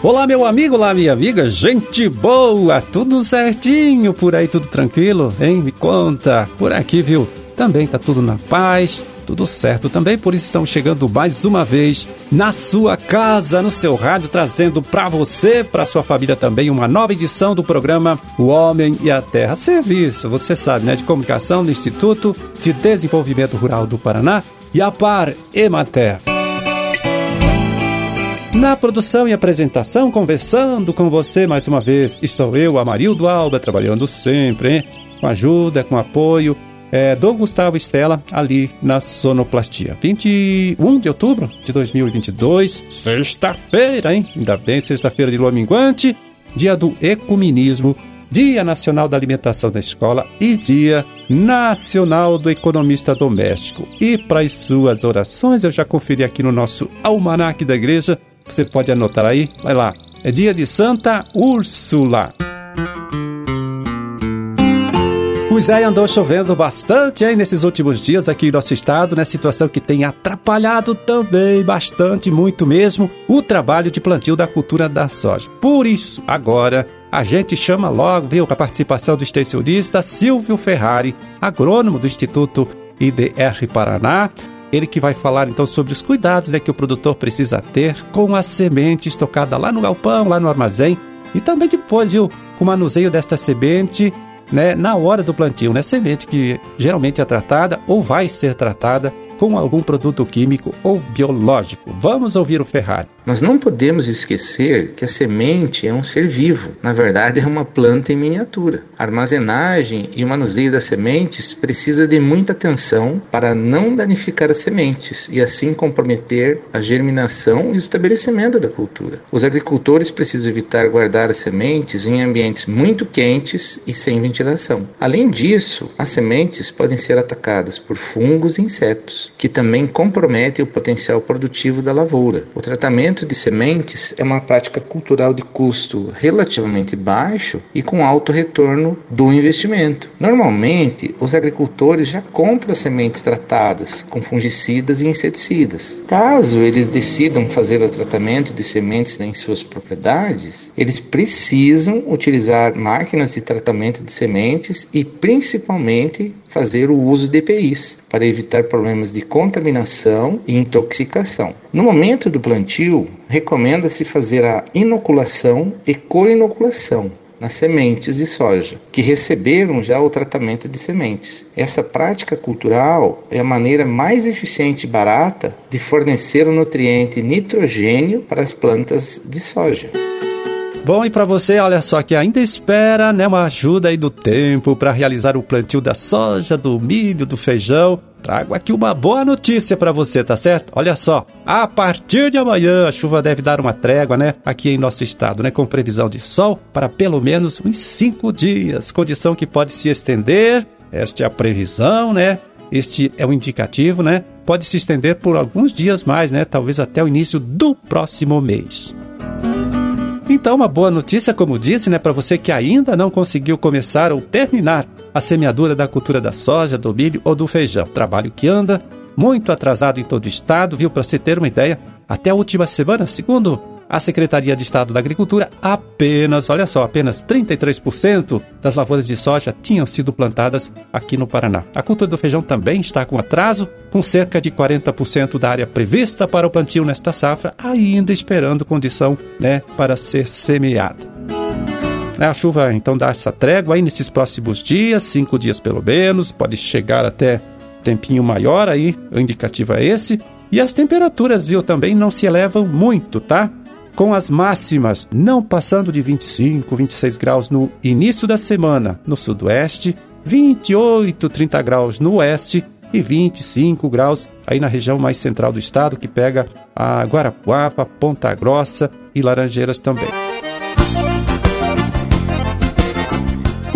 Olá, meu amigo, olá, minha amiga, gente boa, tudo certinho por aí, tudo tranquilo, hein? Me conta, por aqui, viu? Também tá tudo na paz, tudo certo também, por isso estamos chegando mais uma vez na sua casa, no seu rádio, trazendo para você, para sua família também, uma nova edição do programa O Homem e a Terra. Serviço, você sabe, né, de comunicação do Instituto de Desenvolvimento Rural do Paraná e a Par Emater. Na produção e apresentação, conversando com você mais uma vez, estou eu, Amarildo Alba, trabalhando sempre, hein? com ajuda, com apoio é, do Gustavo Estela, ali na Sonoplastia. 21 de outubro de 2022, sexta-feira, hein? Ainda bem, sexta-feira de lua minguante, dia do ecumenismo, Dia Nacional da Alimentação da Escola e Dia Nacional do Economista Doméstico. E para as suas orações, eu já conferi aqui no nosso almanaque da igreja você pode anotar aí, vai lá. É dia de Santa Úrsula. Pois é, andou chovendo bastante aí nesses últimos dias aqui em nosso estado, né? Situação que tem atrapalhado também bastante, muito mesmo, o trabalho de plantio da cultura da soja. Por isso, agora a gente chama logo, viu, a participação do extensionista Silvio Ferrari, agrônomo do Instituto IDR Paraná, ele que vai falar então sobre os cuidados né, que o produtor precisa ter com a semente estocada lá no galpão, lá no armazém e também depois, viu, com o manuseio desta semente né, na hora do plantio, né? Semente que geralmente é tratada ou vai ser tratada com algum produto químico ou biológico. Vamos ouvir o Ferrari. Nós não podemos esquecer que a semente é um ser vivo, na verdade é uma planta em miniatura. A armazenagem e o manuseio das sementes precisa de muita atenção para não danificar as sementes e assim comprometer a germinação e o estabelecimento da cultura. Os agricultores precisam evitar guardar as sementes em ambientes muito quentes e sem ventilação. Além disso, as sementes podem ser atacadas por fungos e insetos que também compromete o potencial produtivo da lavoura. O tratamento de sementes é uma prática cultural de custo relativamente baixo e com alto retorno do investimento. Normalmente, os agricultores já compram sementes tratadas com fungicidas e inseticidas. Caso eles decidam fazer o tratamento de sementes em suas propriedades, eles precisam utilizar máquinas de tratamento de sementes e principalmente fazer o uso de EPIs para evitar problemas de contaminação e intoxicação. No momento do plantio, recomenda-se fazer a inoculação e co-inoculação nas sementes de soja, que receberam já o tratamento de sementes. Essa prática cultural é a maneira mais eficiente e barata de fornecer o nutriente nitrogênio para as plantas de soja. Bom, e para você, olha só que ainda espera, né, uma ajuda aí do tempo para realizar o plantio da soja, do milho, do feijão. Trago aqui uma boa notícia para você, tá certo? Olha só, a partir de amanhã a chuva deve dar uma trégua, né? Aqui em nosso estado, né? Com previsão de sol para pelo menos uns cinco dias. Condição que pode se estender. Esta é a previsão, né? Este é o indicativo, né? Pode se estender por alguns dias mais, né? Talvez até o início do próximo mês. Então, uma boa notícia, como disse, né, para você que ainda não conseguiu começar ou terminar a semeadura da cultura da soja, do milho ou do feijão. Trabalho que anda muito atrasado em todo o estado, viu? Para você ter uma ideia, até a última semana, segundo a Secretaria de Estado da Agricultura, apenas, olha só, apenas 33% das lavouras de soja tinham sido plantadas aqui no Paraná. A cultura do feijão também está com atraso, com cerca de 40% da área prevista para o plantio nesta safra, ainda esperando condição né, para ser semeada. A chuva então dá essa trégua aí nesses próximos dias, cinco dias pelo menos, pode chegar até tempinho maior aí, o indicativo é esse. E as temperaturas, viu, também não se elevam muito, tá? com as máximas não passando de 25, 26 graus no início da semana no sudoeste, 28, 30 graus no oeste e 25 graus aí na região mais central do estado, que pega a Guarapuava, Ponta Grossa e Laranjeiras também.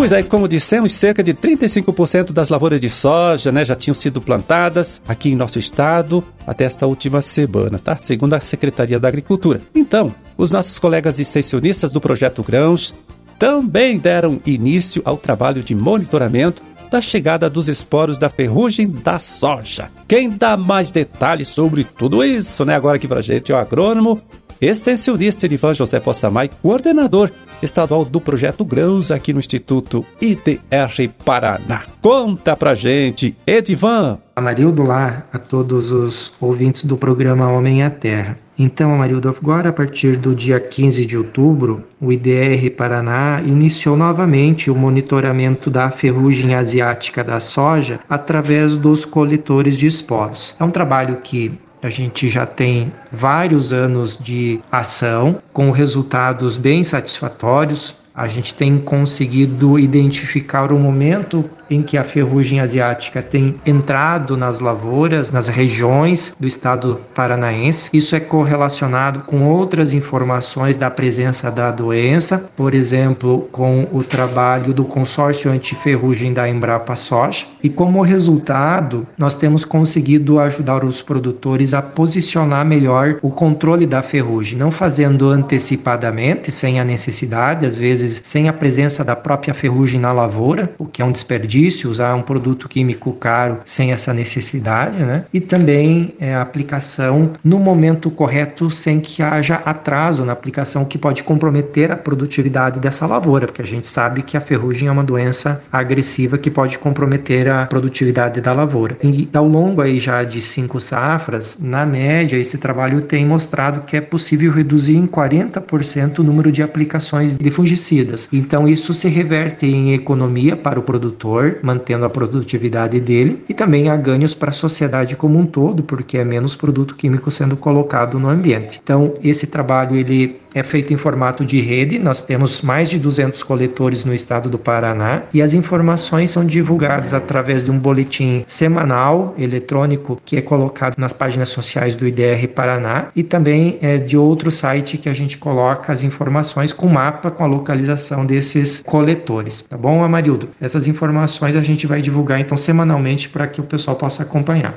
Pois é, como dissemos, cerca de 35% das lavouras de soja né, já tinham sido plantadas aqui em nosso estado até esta última semana, tá? Segundo a Secretaria da Agricultura. Então, os nossos colegas extensionistas do Projeto Grãos também deram início ao trabalho de monitoramento da chegada dos esporos da ferrugem da soja. Quem dá mais detalhes sobre tudo isso, né? Agora aqui pra gente é o agrônomo extensionista Edivan José Possamay, coordenador estadual do projeto Grãos aqui no Instituto IDR Paraná. Conta pra gente, Edivan! Amarildo lá a todos os ouvintes do programa Homem à Terra. Então, Amarildo, agora a partir do dia 15 de outubro, o IDR Paraná iniciou novamente o monitoramento da ferrugem asiática da soja através dos coletores de esporos. É um trabalho que a gente já tem vários anos de ação com resultados bem satisfatórios. A gente tem conseguido identificar o momento em que a ferrugem asiática tem entrado nas lavouras, nas regiões do estado paranaense. Isso é correlacionado com outras informações da presença da doença, por exemplo, com o trabalho do consórcio antiferrugem da Embrapa Soja. E como resultado, nós temos conseguido ajudar os produtores a posicionar melhor o controle da ferrugem, não fazendo antecipadamente, sem a necessidade, às vezes sem a presença da própria ferrugem na lavoura, o que é um desperdício desperdício, usar um produto químico caro sem essa necessidade, né? E também é, a aplicação no momento correto sem que haja atraso na aplicação que pode comprometer a produtividade dessa lavoura, porque a gente sabe que a ferrugem é uma doença agressiva que pode comprometer a produtividade da lavoura. E ao longo aí já de cinco safras, na média, esse trabalho tem mostrado que é possível reduzir em 40% o número de aplicações de fungicidas. Então isso se reverte em economia para o produtor, mantendo a produtividade dele, e também há ganhos para a sociedade como um todo, porque é menos produto químico sendo colocado no ambiente. Então, esse trabalho ele é feito em formato de rede. Nós temos mais de 200 coletores no estado do Paraná e as informações são divulgadas através de um boletim semanal eletrônico que é colocado nas páginas sociais do IDR Paraná e também é de outro site que a gente coloca as informações com mapa com a localização desses coletores. Tá bom, Amarildo? Essas informações a gente vai divulgar então semanalmente para que o pessoal possa acompanhar.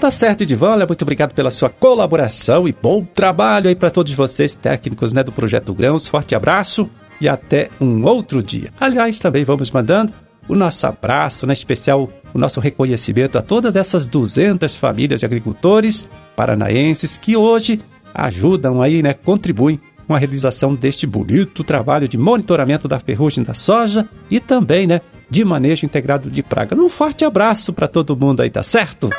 Tá certo, Edivan, muito obrigado pela sua colaboração e bom trabalho aí para todos vocês técnicos né, do Projeto Grãos. Forte abraço e até um outro dia. Aliás, também vamos mandando o nosso abraço, né, especial o nosso reconhecimento a todas essas 200 famílias de agricultores paranaenses que hoje ajudam aí, né, contribuem com a realização deste bonito trabalho de monitoramento da ferrugem da soja e também, né, de manejo integrado de praga. Um forte abraço para todo mundo aí, tá certo?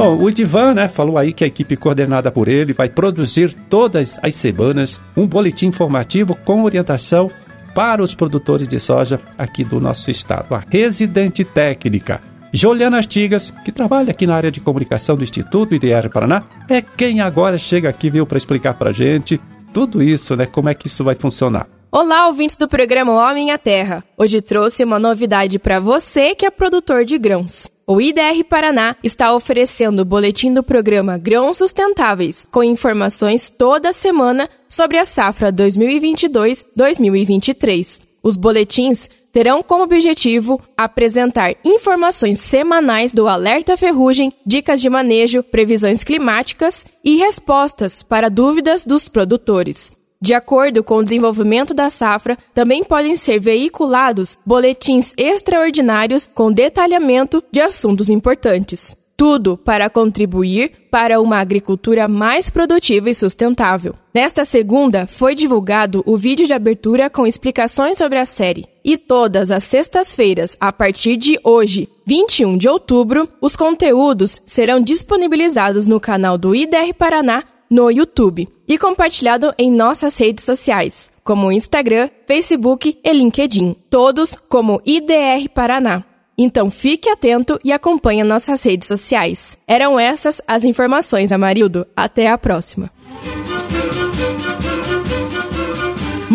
Bom, o Idivan né, falou aí que a equipe coordenada por ele vai produzir todas as semanas um boletim informativo com orientação para os produtores de soja aqui do nosso estado. A residente técnica Juliana Artigas, que trabalha aqui na área de comunicação do Instituto IDR Paraná, é quem agora chega aqui, viu, para explicar para gente tudo isso, né? Como é que isso vai funcionar. Olá, ouvintes do programa Homem à Terra. Hoje trouxe uma novidade para você que é produtor de grãos. O IDR Paraná está oferecendo o boletim do programa Grãos Sustentáveis, com informações toda semana sobre a safra 2022-2023. Os boletins terão como objetivo apresentar informações semanais do alerta ferrugem, dicas de manejo, previsões climáticas e respostas para dúvidas dos produtores. De acordo com o desenvolvimento da safra, também podem ser veiculados boletins extraordinários com detalhamento de assuntos importantes. Tudo para contribuir para uma agricultura mais produtiva e sustentável. Nesta segunda, foi divulgado o vídeo de abertura com explicações sobre a série. E todas as sextas-feiras, a partir de hoje, 21 de outubro, os conteúdos serão disponibilizados no canal do IDR Paraná no YouTube e compartilhado em nossas redes sociais, como Instagram, Facebook e LinkedIn, todos como IDR Paraná. Então fique atento e acompanhe nossas redes sociais. Eram essas as informações, Amarildo. Até a próxima.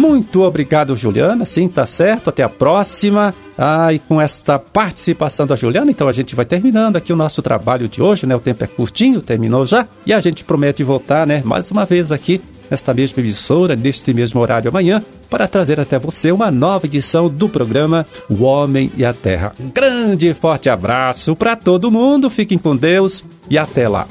Muito obrigado, Juliana. Sim, tá certo. Até a próxima. Ah, e com esta participação da Juliana, então a gente vai terminando aqui o nosso trabalho de hoje, né? O tempo é curtinho, terminou já. E a gente promete voltar, né? Mais uma vez aqui nesta mesma emissora, neste mesmo horário amanhã, para trazer até você uma nova edição do programa O Homem e a Terra. Um grande e forte abraço para todo mundo, fiquem com Deus e até lá.